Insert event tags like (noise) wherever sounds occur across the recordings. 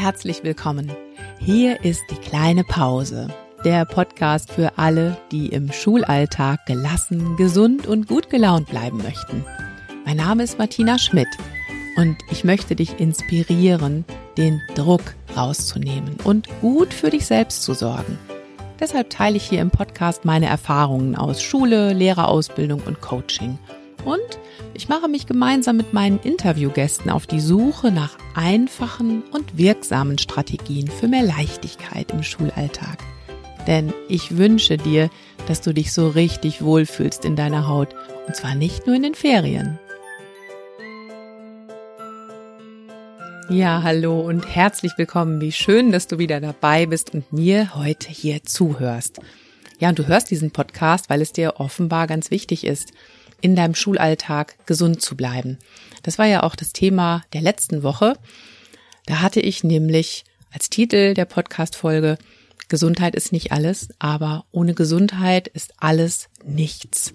herzlich willkommen. Hier ist die kleine Pause, der Podcast für alle, die im Schulalltag gelassen, gesund und gut gelaunt bleiben möchten. Mein Name ist Martina Schmidt und ich möchte dich inspirieren, den Druck rauszunehmen und gut für dich selbst zu sorgen. Deshalb teile ich hier im Podcast meine Erfahrungen aus Schule, Lehrerausbildung und Coaching. Und ich mache mich gemeinsam mit meinen Interviewgästen auf die Suche nach einfachen und wirksamen Strategien für mehr Leichtigkeit im Schulalltag. Denn ich wünsche dir, dass du dich so richtig wohlfühlst in deiner Haut. Und zwar nicht nur in den Ferien. Ja, hallo und herzlich willkommen. Wie schön, dass du wieder dabei bist und mir heute hier zuhörst. Ja, und du hörst diesen Podcast, weil es dir offenbar ganz wichtig ist, in deinem Schulalltag gesund zu bleiben. Das war ja auch das Thema der letzten Woche. Da hatte ich nämlich als Titel der Podcast-Folge Gesundheit ist nicht alles, aber ohne Gesundheit ist alles nichts.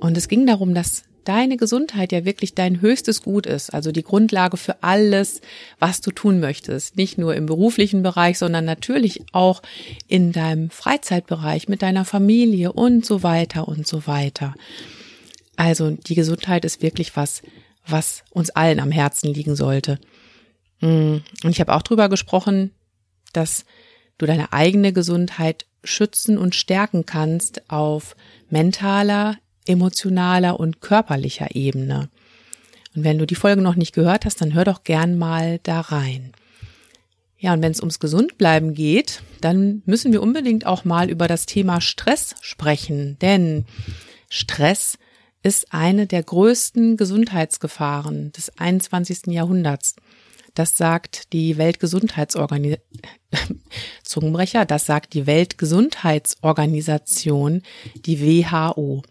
Und es ging darum, dass deine Gesundheit ja wirklich dein höchstes Gut ist, also die Grundlage für alles, was du tun möchtest. Nicht nur im beruflichen Bereich, sondern natürlich auch in deinem Freizeitbereich, mit deiner Familie und so weiter und so weiter. Also die Gesundheit ist wirklich was, was uns allen am Herzen liegen sollte. Mm, und ich habe auch drüber gesprochen, dass du deine eigene Gesundheit schützen und stärken kannst auf mentaler, emotionaler und körperlicher Ebene. Und wenn du die Folge noch nicht gehört hast, dann hör doch gern mal da rein. Ja, und wenn es ums Gesundbleiben geht, dann müssen wir unbedingt auch mal über das Thema Stress sprechen, denn Stress ist eine der größten Gesundheitsgefahren des 21. Jahrhunderts. Das sagt die Weltgesundheitsorganisation, (laughs) Zungenbrecher, das sagt die Weltgesundheitsorganisation, die WHO.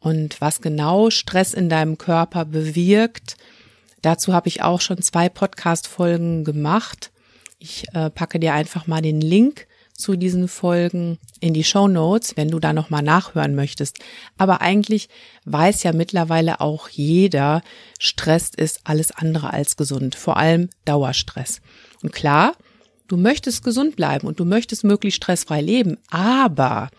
Und was genau Stress in deinem Körper bewirkt, dazu habe ich auch schon zwei Podcast-Folgen gemacht. Ich äh, packe dir einfach mal den Link zu diesen Folgen in die Show Notes, wenn du da nochmal nachhören möchtest. Aber eigentlich weiß ja mittlerweile auch jeder, Stress ist alles andere als gesund, vor allem Dauerstress. Und klar, du möchtest gesund bleiben und du möchtest möglichst stressfrei leben, aber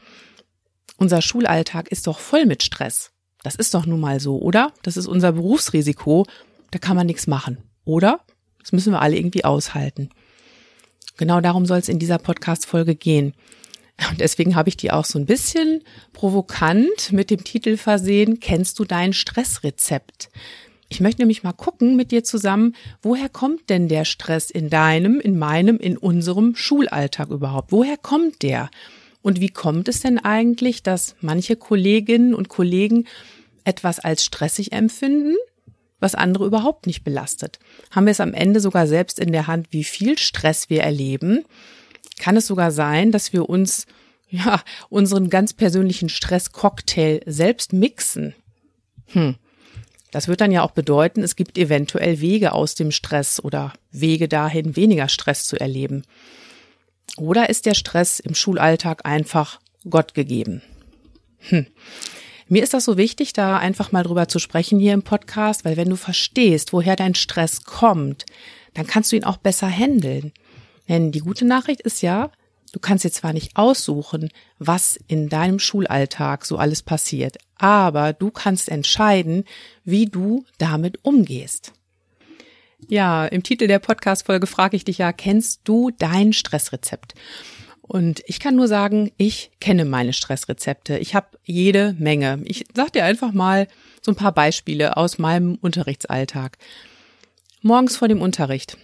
unser Schulalltag ist doch voll mit Stress. Das ist doch nun mal so, oder? Das ist unser Berufsrisiko, da kann man nichts machen, oder? Das müssen wir alle irgendwie aushalten. Genau darum soll es in dieser Podcast-Folge gehen. Und deswegen habe ich die auch so ein bisschen provokant mit dem Titel versehen, kennst du dein Stressrezept? Ich möchte nämlich mal gucken mit dir zusammen, woher kommt denn der Stress in deinem, in meinem, in unserem Schulalltag überhaupt? Woher kommt der? Und wie kommt es denn eigentlich, dass manche Kolleginnen und Kollegen etwas als stressig empfinden was andere überhaupt nicht belastet. Haben wir es am Ende sogar selbst in der Hand, wie viel Stress wir erleben? Kann es sogar sein, dass wir uns ja unseren ganz persönlichen Stresscocktail selbst mixen? Hm. Das wird dann ja auch bedeuten, es gibt eventuell Wege aus dem Stress oder Wege dahin, weniger Stress zu erleben. Oder ist der Stress im Schulalltag einfach Gott gegeben? Hm. Mir ist das so wichtig, da einfach mal drüber zu sprechen hier im Podcast, weil wenn du verstehst, woher dein Stress kommt, dann kannst du ihn auch besser handeln. Denn die gute Nachricht ist ja, du kannst jetzt zwar nicht aussuchen, was in deinem Schulalltag so alles passiert, aber du kannst entscheiden, wie du damit umgehst. Ja, im Titel der Podcast-Folge frage ich dich ja, kennst du dein Stressrezept? Und ich kann nur sagen, ich kenne meine Stressrezepte. Ich habe jede Menge. Ich sag dir einfach mal so ein paar Beispiele aus meinem Unterrichtsalltag. Morgens vor dem Unterricht.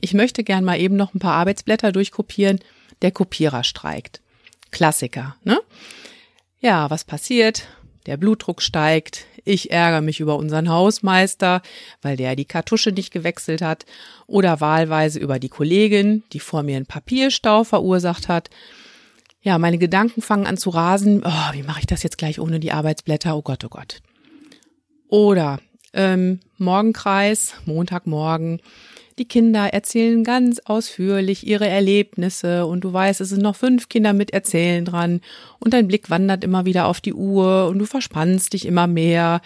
Ich möchte gern mal eben noch ein paar Arbeitsblätter durchkopieren. Der Kopierer streikt. Klassiker, ne? Ja, was passiert? Der Blutdruck steigt, ich ärgere mich über unseren Hausmeister, weil der die Kartusche nicht gewechselt hat, oder wahlweise über die Kollegin, die vor mir einen Papierstau verursacht hat. Ja, meine Gedanken fangen an zu rasen. Oh, wie mache ich das jetzt gleich ohne die Arbeitsblätter? Oh Gott, oh Gott. Oder ähm, Morgenkreis, Montagmorgen. Die Kinder erzählen ganz ausführlich ihre Erlebnisse und du weißt, es sind noch fünf Kinder mit Erzählen dran und dein Blick wandert immer wieder auf die Uhr und du verspannst dich immer mehr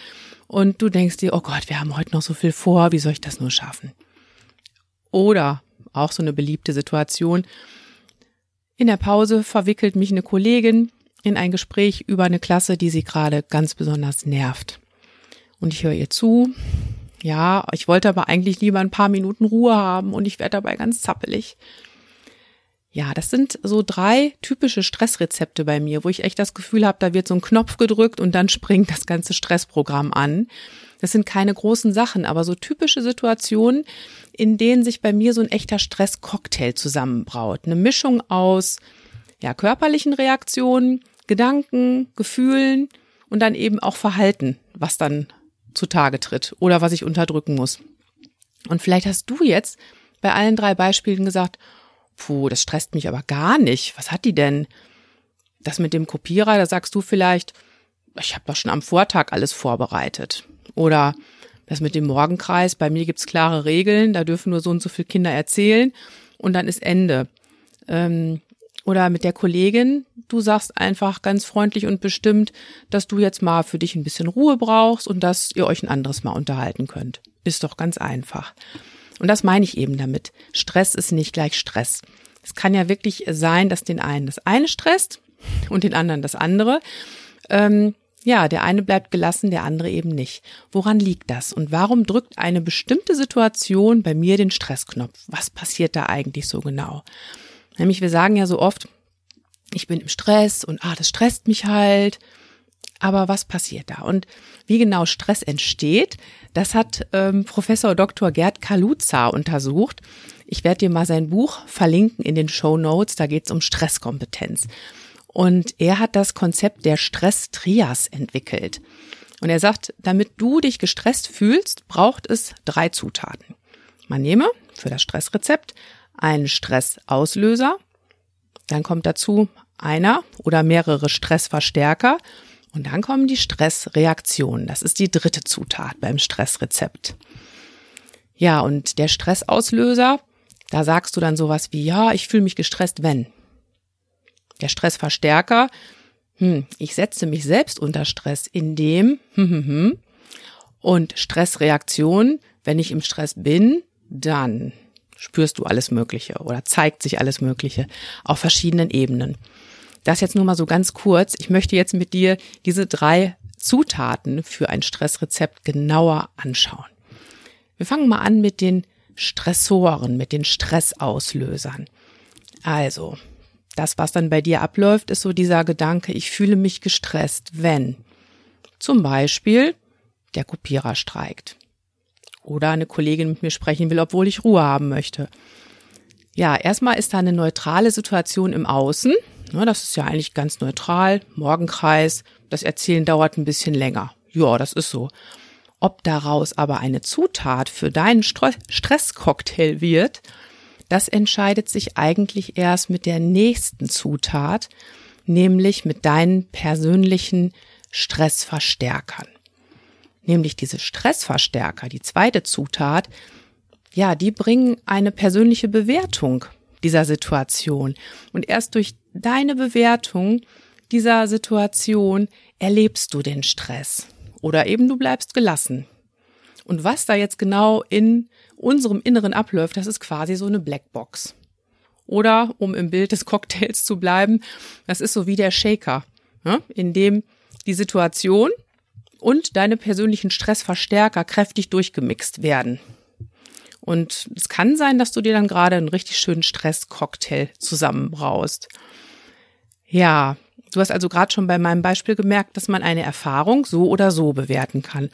und du denkst dir, oh Gott, wir haben heute noch so viel vor, wie soll ich das nur schaffen? Oder auch so eine beliebte Situation. In der Pause verwickelt mich eine Kollegin in ein Gespräch über eine Klasse, die sie gerade ganz besonders nervt. Und ich höre ihr zu. Ja, ich wollte aber eigentlich lieber ein paar Minuten Ruhe haben und ich werde dabei ganz zappelig. Ja, das sind so drei typische Stressrezepte bei mir, wo ich echt das Gefühl habe, da wird so ein Knopf gedrückt und dann (laughs) springt das ganze Stressprogramm an. Das sind keine großen Sachen, aber so typische Situationen, in denen sich bei mir so ein echter Stresscocktail zusammenbraut. Eine Mischung aus ja, körperlichen Reaktionen, Gedanken, Gefühlen und dann eben auch Verhalten, was dann zutage tritt oder was ich unterdrücken muss. Und vielleicht hast du jetzt bei allen drei Beispielen gesagt, puh, das stresst mich aber gar nicht. Was hat die denn? Das mit dem Kopierer, da sagst du vielleicht, ich habe doch schon am Vortag alles vorbereitet. Oder das mit dem Morgenkreis, bei mir gibt's klare Regeln, da dürfen nur so und so viele Kinder erzählen und dann ist Ende. Ähm, oder mit der Kollegin, du sagst einfach ganz freundlich und bestimmt, dass du jetzt mal für dich ein bisschen Ruhe brauchst und dass ihr euch ein anderes Mal unterhalten könnt. Ist doch ganz einfach. Und das meine ich eben damit. Stress ist nicht gleich Stress. Es kann ja wirklich sein, dass den einen das eine stresst und den anderen das andere. Ähm, ja, der eine bleibt gelassen, der andere eben nicht. Woran liegt das? Und warum drückt eine bestimmte Situation bei mir den Stressknopf? Was passiert da eigentlich so genau? Nämlich, wir sagen ja so oft, ich bin im Stress und ah, das stresst mich halt. Aber was passiert da? Und wie genau Stress entsteht, das hat ähm, Professor Dr. Gerd Kaluza untersucht. Ich werde dir mal sein Buch verlinken in den Show Notes. Da geht es um Stresskompetenz. Und er hat das Konzept der Stress-Trias entwickelt. Und er sagt, damit du dich gestresst fühlst, braucht es drei Zutaten. Man nehme für das Stressrezept einen Stressauslöser, dann kommt dazu einer oder mehrere Stressverstärker und dann kommen die Stressreaktionen. Das ist die dritte Zutat beim Stressrezept. Ja, und der Stressauslöser, da sagst du dann sowas wie, ja, ich fühle mich gestresst, wenn. Der Stressverstärker, hm, ich setze mich selbst unter Stress, indem, hm, hm, hm. Und Stressreaktion, wenn ich im Stress bin, dann spürst du alles Mögliche oder zeigt sich alles Mögliche auf verschiedenen Ebenen. Das jetzt nur mal so ganz kurz. Ich möchte jetzt mit dir diese drei Zutaten für ein Stressrezept genauer anschauen. Wir fangen mal an mit den Stressoren, mit den Stressauslösern. Also, das, was dann bei dir abläuft, ist so dieser Gedanke, ich fühle mich gestresst, wenn zum Beispiel der Kopierer streikt oder eine Kollegin mit mir sprechen will, obwohl ich Ruhe haben möchte. Ja, erstmal ist da eine neutrale Situation im Außen. Das ist ja eigentlich ganz neutral. Morgenkreis, das Erzählen dauert ein bisschen länger. Ja, das ist so. Ob daraus aber eine Zutat für deinen Stresscocktail wird, das entscheidet sich eigentlich erst mit der nächsten Zutat, nämlich mit deinen persönlichen Stressverstärkern nämlich diese Stressverstärker, die zweite Zutat, ja, die bringen eine persönliche Bewertung dieser Situation. Und erst durch deine Bewertung dieser Situation erlebst du den Stress. Oder eben du bleibst gelassen. Und was da jetzt genau in unserem Inneren abläuft, das ist quasi so eine Blackbox. Oder, um im Bild des Cocktails zu bleiben, das ist so wie der Shaker, in dem die Situation, und deine persönlichen Stressverstärker kräftig durchgemixt werden. Und es kann sein, dass du dir dann gerade einen richtig schönen Stresscocktail zusammenbraust. Ja, du hast also gerade schon bei meinem Beispiel gemerkt, dass man eine Erfahrung so oder so bewerten kann.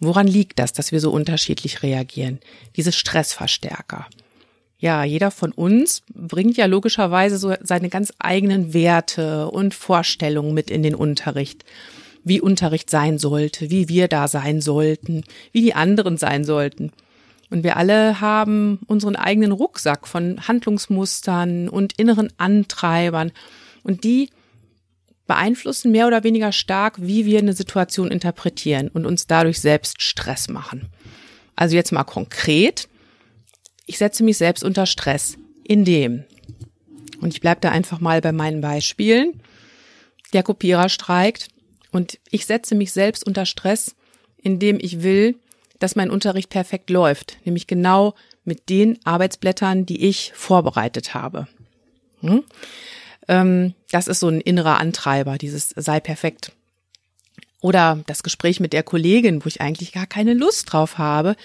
Woran liegt das, dass wir so unterschiedlich reagieren? Diese Stressverstärker. Ja, jeder von uns bringt ja logischerweise so seine ganz eigenen Werte und Vorstellungen mit in den Unterricht wie Unterricht sein sollte, wie wir da sein sollten, wie die anderen sein sollten. Und wir alle haben unseren eigenen Rucksack von Handlungsmustern und inneren Antreibern. Und die beeinflussen mehr oder weniger stark, wie wir eine Situation interpretieren und uns dadurch selbst Stress machen. Also jetzt mal konkret. Ich setze mich selbst unter Stress, indem, und ich bleibe da einfach mal bei meinen Beispielen, der Kopierer streikt, und ich setze mich selbst unter Stress, indem ich will, dass mein Unterricht perfekt läuft, nämlich genau mit den Arbeitsblättern, die ich vorbereitet habe. Hm? Ähm, das ist so ein innerer Antreiber, dieses sei perfekt. Oder das Gespräch mit der Kollegin, wo ich eigentlich gar keine Lust drauf habe.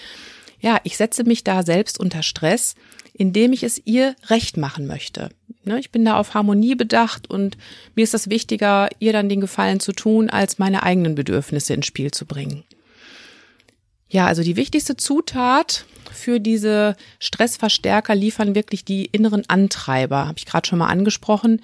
Ja, ich setze mich da selbst unter Stress, indem ich es ihr recht machen möchte. Ne, ich bin da auf Harmonie bedacht und mir ist das wichtiger, ihr dann den Gefallen zu tun, als meine eigenen Bedürfnisse ins Spiel zu bringen. Ja, also die wichtigste Zutat für diese Stressverstärker liefern wirklich die inneren Antreiber, habe ich gerade schon mal angesprochen.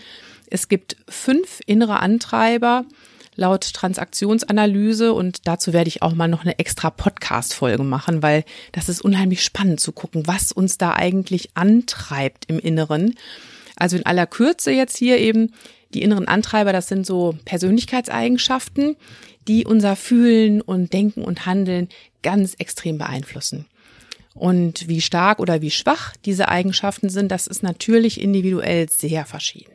Es gibt fünf innere Antreiber laut Transaktionsanalyse und dazu werde ich auch mal noch eine extra Podcast-Folge machen, weil das ist unheimlich spannend zu gucken, was uns da eigentlich antreibt im Inneren. Also in aller Kürze jetzt hier eben die inneren Antreiber, das sind so Persönlichkeitseigenschaften, die unser Fühlen und Denken und Handeln ganz extrem beeinflussen. Und wie stark oder wie schwach diese Eigenschaften sind, das ist natürlich individuell sehr verschieden.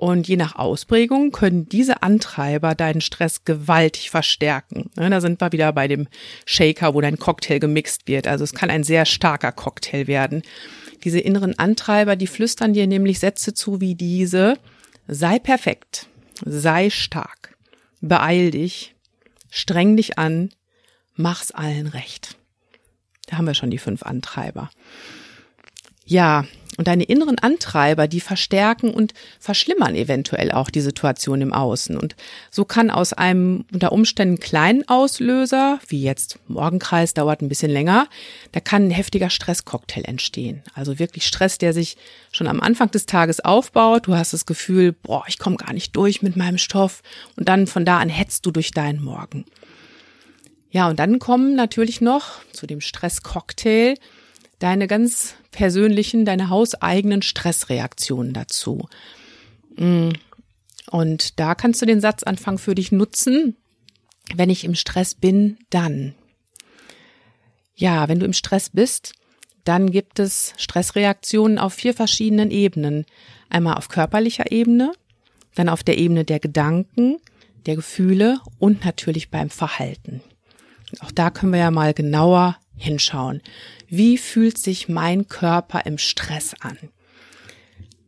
Und je nach Ausprägung können diese Antreiber deinen Stress gewaltig verstärken. Da sind wir wieder bei dem Shaker, wo dein Cocktail gemixt wird. Also es kann ein sehr starker Cocktail werden. Diese inneren Antreiber, die flüstern dir nämlich Sätze zu wie diese. Sei perfekt, sei stark, beeil dich, streng dich an, mach's allen recht. Da haben wir schon die fünf Antreiber. Ja, und deine inneren Antreiber, die verstärken und verschlimmern eventuell auch die Situation im Außen. Und so kann aus einem unter Umständen kleinen Auslöser, wie jetzt Morgenkreis dauert ein bisschen länger, da kann ein heftiger Stresscocktail entstehen. Also wirklich Stress, der sich schon am Anfang des Tages aufbaut. Du hast das Gefühl, boah, ich komme gar nicht durch mit meinem Stoff. Und dann von da an hetzt du durch deinen Morgen. Ja, und dann kommen natürlich noch zu dem Stresscocktail deine ganz persönlichen, deine hauseigenen Stressreaktionen dazu. Mm. Und da kannst du den Satzanfang für dich nutzen. Wenn ich im Stress bin, dann. Ja, wenn du im Stress bist, dann gibt es Stressreaktionen auf vier verschiedenen Ebenen. Einmal auf körperlicher Ebene, dann auf der Ebene der Gedanken, der Gefühle und natürlich beim Verhalten. Auch da können wir ja mal genauer hinschauen. Wie fühlt sich mein Körper im Stress an?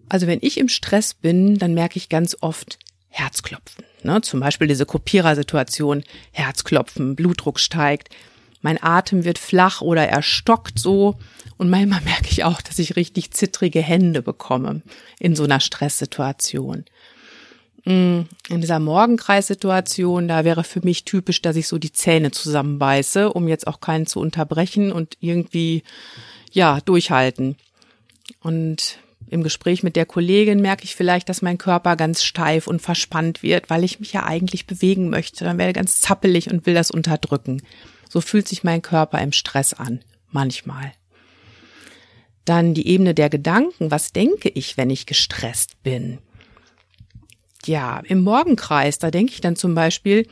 Also wenn ich im Stress bin, dann merke ich ganz oft Herzklopfen. Ne? Zum Beispiel diese Kopierersituation, Herzklopfen, Blutdruck steigt, mein Atem wird flach oder er stockt so und manchmal (laughs) merke ich auch, dass ich richtig zittrige Hände bekomme in so einer Stresssituation. Mm, in dieser Morgenkreissituation, da wäre für mich typisch, dass ich so die Zähne zusammenbeiße, um jetzt auch keinen zu unterbrechen und irgendwie, ja, durchhalten. Und im Gespräch mit der Kollegin merke ich vielleicht, dass mein Körper ganz steif und verspannt wird, weil ich mich ja eigentlich bewegen möchte. Dann werde ich ganz zappelig und will das unterdrücken. So fühlt sich mein Körper im Stress an. Manchmal. Dann die Ebene der Gedanken. Was denke ich, wenn ich gestresst bin? Ja, im Morgenkreis, da denke ich dann zum Beispiel,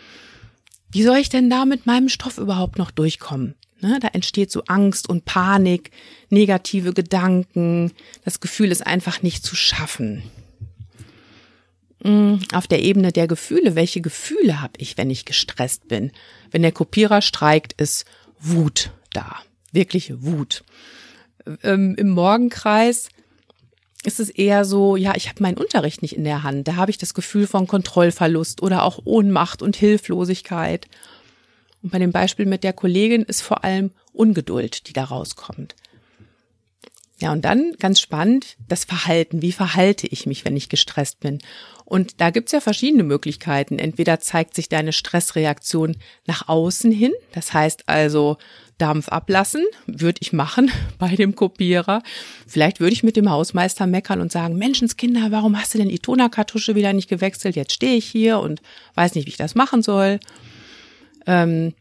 wie soll ich denn da mit meinem Stoff überhaupt noch durchkommen? Ne, da entsteht so Angst und Panik, negative Gedanken, das Gefühl ist einfach nicht zu schaffen. Hm, auf der Ebene der Gefühle, welche Gefühle habe ich, wenn ich gestresst bin? Wenn der Kopierer streikt, ist Wut da, wirklich Wut. Ähm, Im Morgenkreis ist es eher so, ja, ich habe meinen Unterricht nicht in der Hand. Da habe ich das Gefühl von Kontrollverlust oder auch Ohnmacht und Hilflosigkeit. Und bei dem Beispiel mit der Kollegin ist vor allem Ungeduld, die da rauskommt. Ja, und dann ganz spannend, das Verhalten. Wie verhalte ich mich, wenn ich gestresst bin? Und da gibt's ja verschiedene Möglichkeiten. Entweder zeigt sich deine Stressreaktion nach außen hin, das heißt also, Dampf ablassen, würde ich machen (laughs) bei dem Kopierer. Vielleicht würde ich mit dem Hausmeister meckern und sagen, Menschenskinder, warum hast du denn die Tonerkartusche wieder nicht gewechselt? Jetzt stehe ich hier und weiß nicht, wie ich das machen soll. Ähm,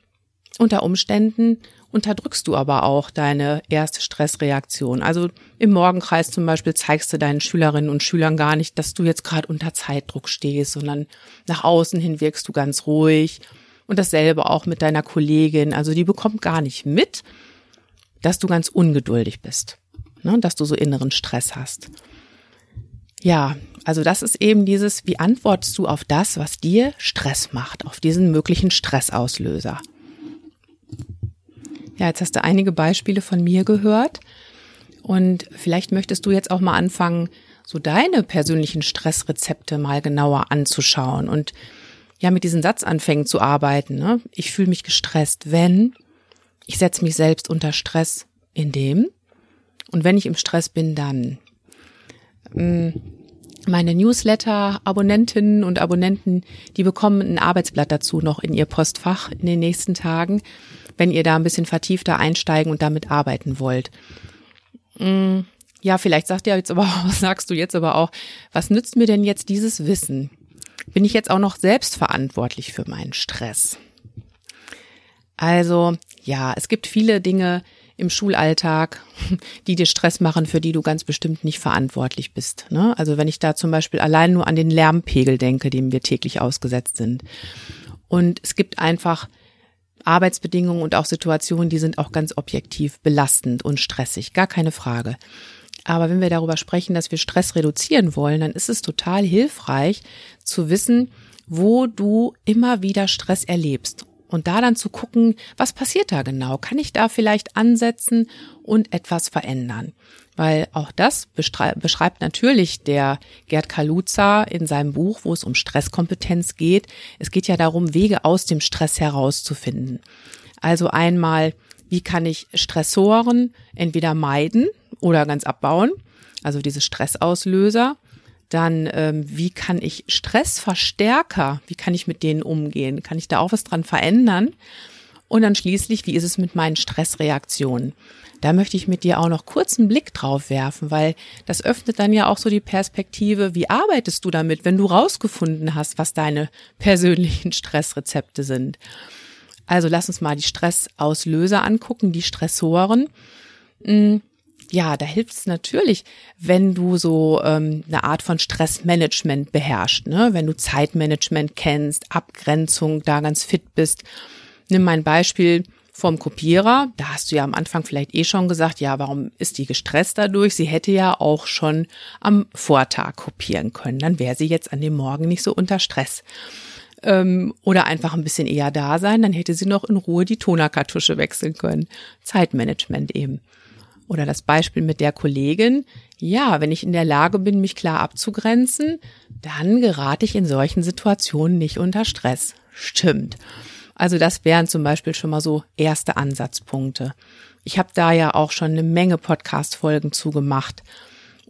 unter Umständen unterdrückst du aber auch deine erste Stressreaktion. Also im Morgenkreis zum Beispiel zeigst du deinen Schülerinnen und Schülern gar nicht, dass du jetzt gerade unter Zeitdruck stehst, sondern nach außen hin wirkst du ganz ruhig und dasselbe auch mit deiner Kollegin. Also die bekommt gar nicht mit, dass du ganz ungeduldig bist, ne? dass du so inneren Stress hast. Ja, also das ist eben dieses, wie antwortest du auf das, was dir Stress macht, auf diesen möglichen Stressauslöser. Ja, jetzt hast du einige Beispiele von mir gehört. Und vielleicht möchtest du jetzt auch mal anfangen, so deine persönlichen Stressrezepte mal genauer anzuschauen und ja mit diesen Satzanfängen zu arbeiten. Ne? Ich fühle mich gestresst, wenn ich setze mich selbst unter Stress, in dem und wenn ich im Stress bin, dann. Mm, meine Newsletter-Abonnentinnen und Abonnenten, die bekommen ein Arbeitsblatt dazu noch in ihr Postfach in den nächsten Tagen, wenn ihr da ein bisschen vertiefter einsteigen und damit arbeiten wollt. Mm, ja, vielleicht sagt ihr jetzt aber auch, (laughs) sagst du jetzt aber auch, was nützt mir denn jetzt dieses Wissen? Bin ich jetzt auch noch selbst verantwortlich für meinen Stress? Also, ja, es gibt viele Dinge, im Schulalltag, (laughs) die dir Stress machen, für die du ganz bestimmt nicht verantwortlich bist. Ne? Also wenn ich da zum Beispiel allein nur an den Lärmpegel denke, dem wir täglich ausgesetzt sind. Und es gibt einfach Arbeitsbedingungen und auch Situationen, die sind auch ganz objektiv belastend und stressig, gar keine Frage. Aber wenn wir darüber sprechen, dass wir Stress reduzieren wollen, dann ist es total hilfreich zu wissen, wo du immer wieder Stress erlebst und da dann zu gucken, was passiert da genau? Kann ich da vielleicht ansetzen und etwas verändern? Weil auch das beschreibt natürlich der Gerd Kaluza in seinem Buch, wo es um Stresskompetenz geht. Es geht ja darum, Wege aus dem Stress herauszufinden. Also einmal, wie kann ich Stressoren entweder meiden oder ganz abbauen? Also diese Stressauslöser dann, ähm, wie kann ich Stressverstärker, wie kann ich mit denen umgehen? Kann ich da auch was dran verändern? Und dann schließlich, wie ist es mit meinen Stressreaktionen? Da möchte ich mit dir auch noch kurz einen Blick drauf werfen, weil das öffnet dann ja auch so die Perspektive, wie arbeitest du damit, wenn du rausgefunden hast, was deine persönlichen (laughs) Stressrezepte sind. Also lass uns mal die Stressauslöser angucken, die Stressoren. Ja, da hilft es natürlich, wenn du so ähm, eine Art von Stressmanagement beherrschst, ne? wenn du Zeitmanagement kennst, Abgrenzung, da ganz fit bist. Nimm mein Beispiel vom Kopierer. Da hast du ja am Anfang vielleicht eh schon gesagt, ja, warum ist die gestresst dadurch? Sie hätte ja auch schon am Vortag kopieren können. Dann wäre sie jetzt an dem Morgen nicht so unter Stress. Ähm, oder einfach ein bisschen eher da sein, dann hätte sie noch in Ruhe die Tonerkartusche wechseln können. Zeitmanagement eben. Oder das Beispiel mit der Kollegin. Ja, wenn ich in der Lage bin, mich klar abzugrenzen, dann gerate ich in solchen Situationen nicht unter Stress. Stimmt. Also das wären zum Beispiel schon mal so erste Ansatzpunkte. Ich habe da ja auch schon eine Menge Podcast-Folgen zugemacht.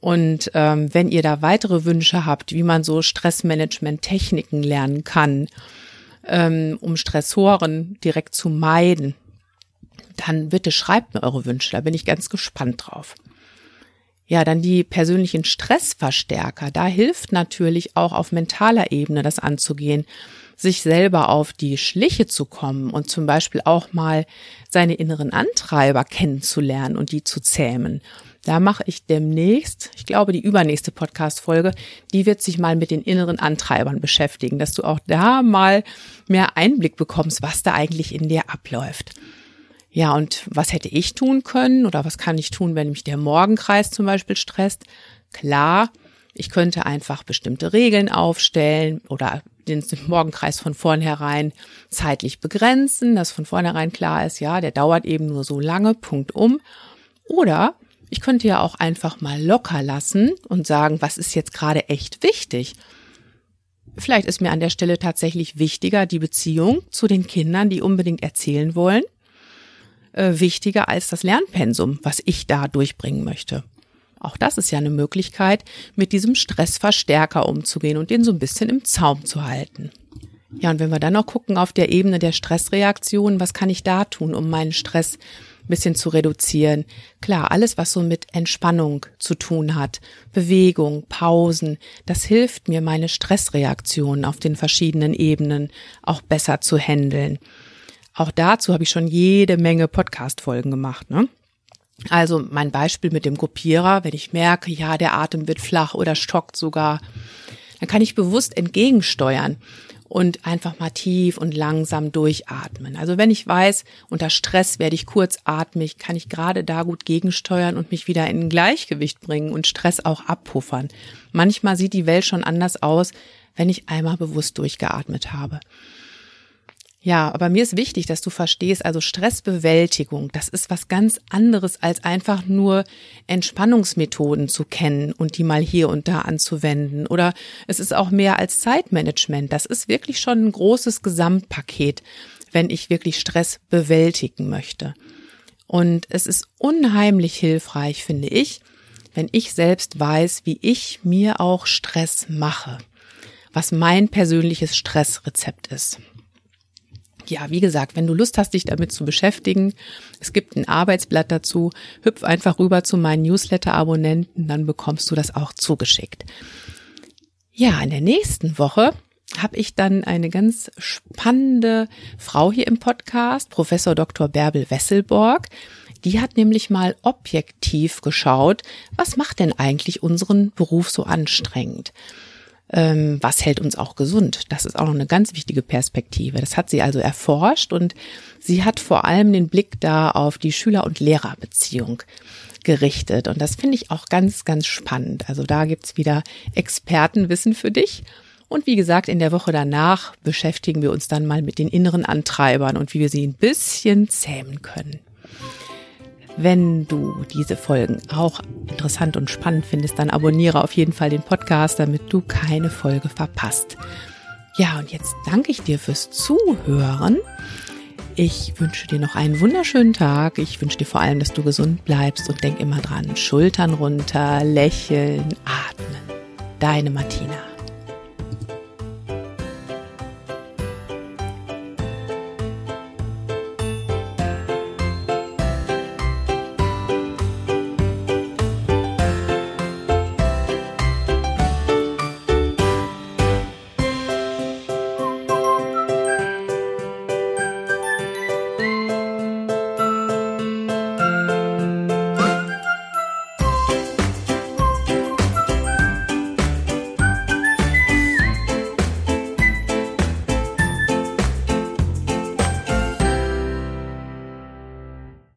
Und ähm, wenn ihr da weitere Wünsche habt, wie man so Stressmanagement-Techniken lernen kann, ähm, um Stressoren direkt zu meiden, dann bitte schreibt mir eure Wünsche, da bin ich ganz gespannt drauf. Ja, dann die persönlichen Stressverstärker. Da hilft natürlich auch auf mentaler Ebene das anzugehen, sich selber auf die Schliche zu kommen und zum Beispiel auch mal seine inneren Antreiber kennenzulernen und die zu zähmen. Da mache ich demnächst, ich glaube, die übernächste Podcast-Folge, die wird sich mal mit den inneren Antreibern beschäftigen, dass du auch da mal mehr Einblick bekommst, was da eigentlich in dir abläuft. Ja, und was hätte ich tun können oder was kann ich tun, wenn mich der Morgenkreis zum Beispiel stresst? Klar, ich könnte einfach bestimmte Regeln aufstellen oder den Morgenkreis von vornherein zeitlich begrenzen, dass von vornherein klar ist, ja, der dauert eben nur so lange, Punkt um. Oder ich könnte ja auch einfach mal locker lassen und sagen, was ist jetzt gerade echt wichtig? Vielleicht ist mir an der Stelle tatsächlich wichtiger die Beziehung zu den Kindern, die unbedingt erzählen wollen, äh, wichtiger als das Lernpensum, was ich da durchbringen möchte. Auch das ist ja eine Möglichkeit, mit diesem Stressverstärker umzugehen und den so ein bisschen im Zaum zu halten. Ja, und wenn wir dann noch gucken auf der Ebene der Stressreaktion, was kann ich da tun, um meinen Stress ein bisschen zu reduzieren? Klar, alles, was so mit Entspannung zu tun hat, Bewegung, Pausen, das hilft mir, meine Stressreaktionen auf den verschiedenen Ebenen auch besser zu handeln. Auch dazu habe ich schon jede Menge Podcast-Folgen gemacht. Ne? Also mein Beispiel mit dem Kopierer, wenn ich merke, ja, der Atem wird flach oder stockt sogar, dann kann ich bewusst entgegensteuern und einfach mal tief und langsam durchatmen. Also wenn ich weiß, unter Stress werde ich kurzatmig, kann ich gerade da gut gegensteuern und mich wieder in Gleichgewicht bringen und Stress auch abpuffern. Manchmal sieht die Welt schon anders aus, wenn ich einmal bewusst durchgeatmet habe. Ja, aber mir ist wichtig, dass du verstehst, also Stressbewältigung, das ist was ganz anderes als einfach nur Entspannungsmethoden zu kennen und die mal hier und da anzuwenden. Oder es ist auch mehr als Zeitmanagement. Das ist wirklich schon ein großes Gesamtpaket, wenn ich wirklich Stress bewältigen möchte. Und es ist unheimlich hilfreich, finde ich, wenn ich selbst weiß, wie ich mir auch Stress mache, was mein persönliches Stressrezept ist ja, wie gesagt, wenn du Lust hast, dich damit zu beschäftigen, es gibt ein Arbeitsblatt dazu, hüpf einfach rüber zu meinen Newsletter-Abonnenten, dann bekommst du das auch zugeschickt. Ja, in der nächsten Woche habe ich dann eine ganz spannende Frau hier im Podcast, Professor Dr. Bärbel Wesselborg. Die hat nämlich mal objektiv geschaut, was macht denn eigentlich unseren Beruf so anstrengend? Ähm, was hält uns auch gesund? Das ist auch noch eine ganz wichtige Perspektive. Das hat sie also erforscht und sie hat vor allem den Blick da auf die Schüler- und Lehrerbeziehung gerichtet. Und das finde ich auch ganz, ganz spannend. Also da gibt's wieder Expertenwissen für dich. Und wie gesagt, in der Woche danach beschäftigen wir uns dann mal mit den inneren Antreibern und wie wir sie ein bisschen zähmen können. Wenn du diese Folgen auch interessant und spannend findest, dann abonniere auf jeden Fall den Podcast, damit du keine Folge verpasst. Ja, und jetzt danke ich dir fürs Zuhören. Ich wünsche dir noch einen wunderschönen Tag. Ich wünsche dir vor allem, dass du gesund bleibst und denk immer dran, Schultern runter, lächeln, atmen. Deine Martina.